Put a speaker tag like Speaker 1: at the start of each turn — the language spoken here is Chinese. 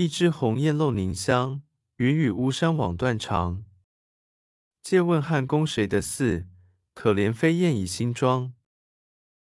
Speaker 1: 一枝红艳露凝香，云雨巫山枉断肠。借问汉宫谁得似？可怜飞燕倚新妆。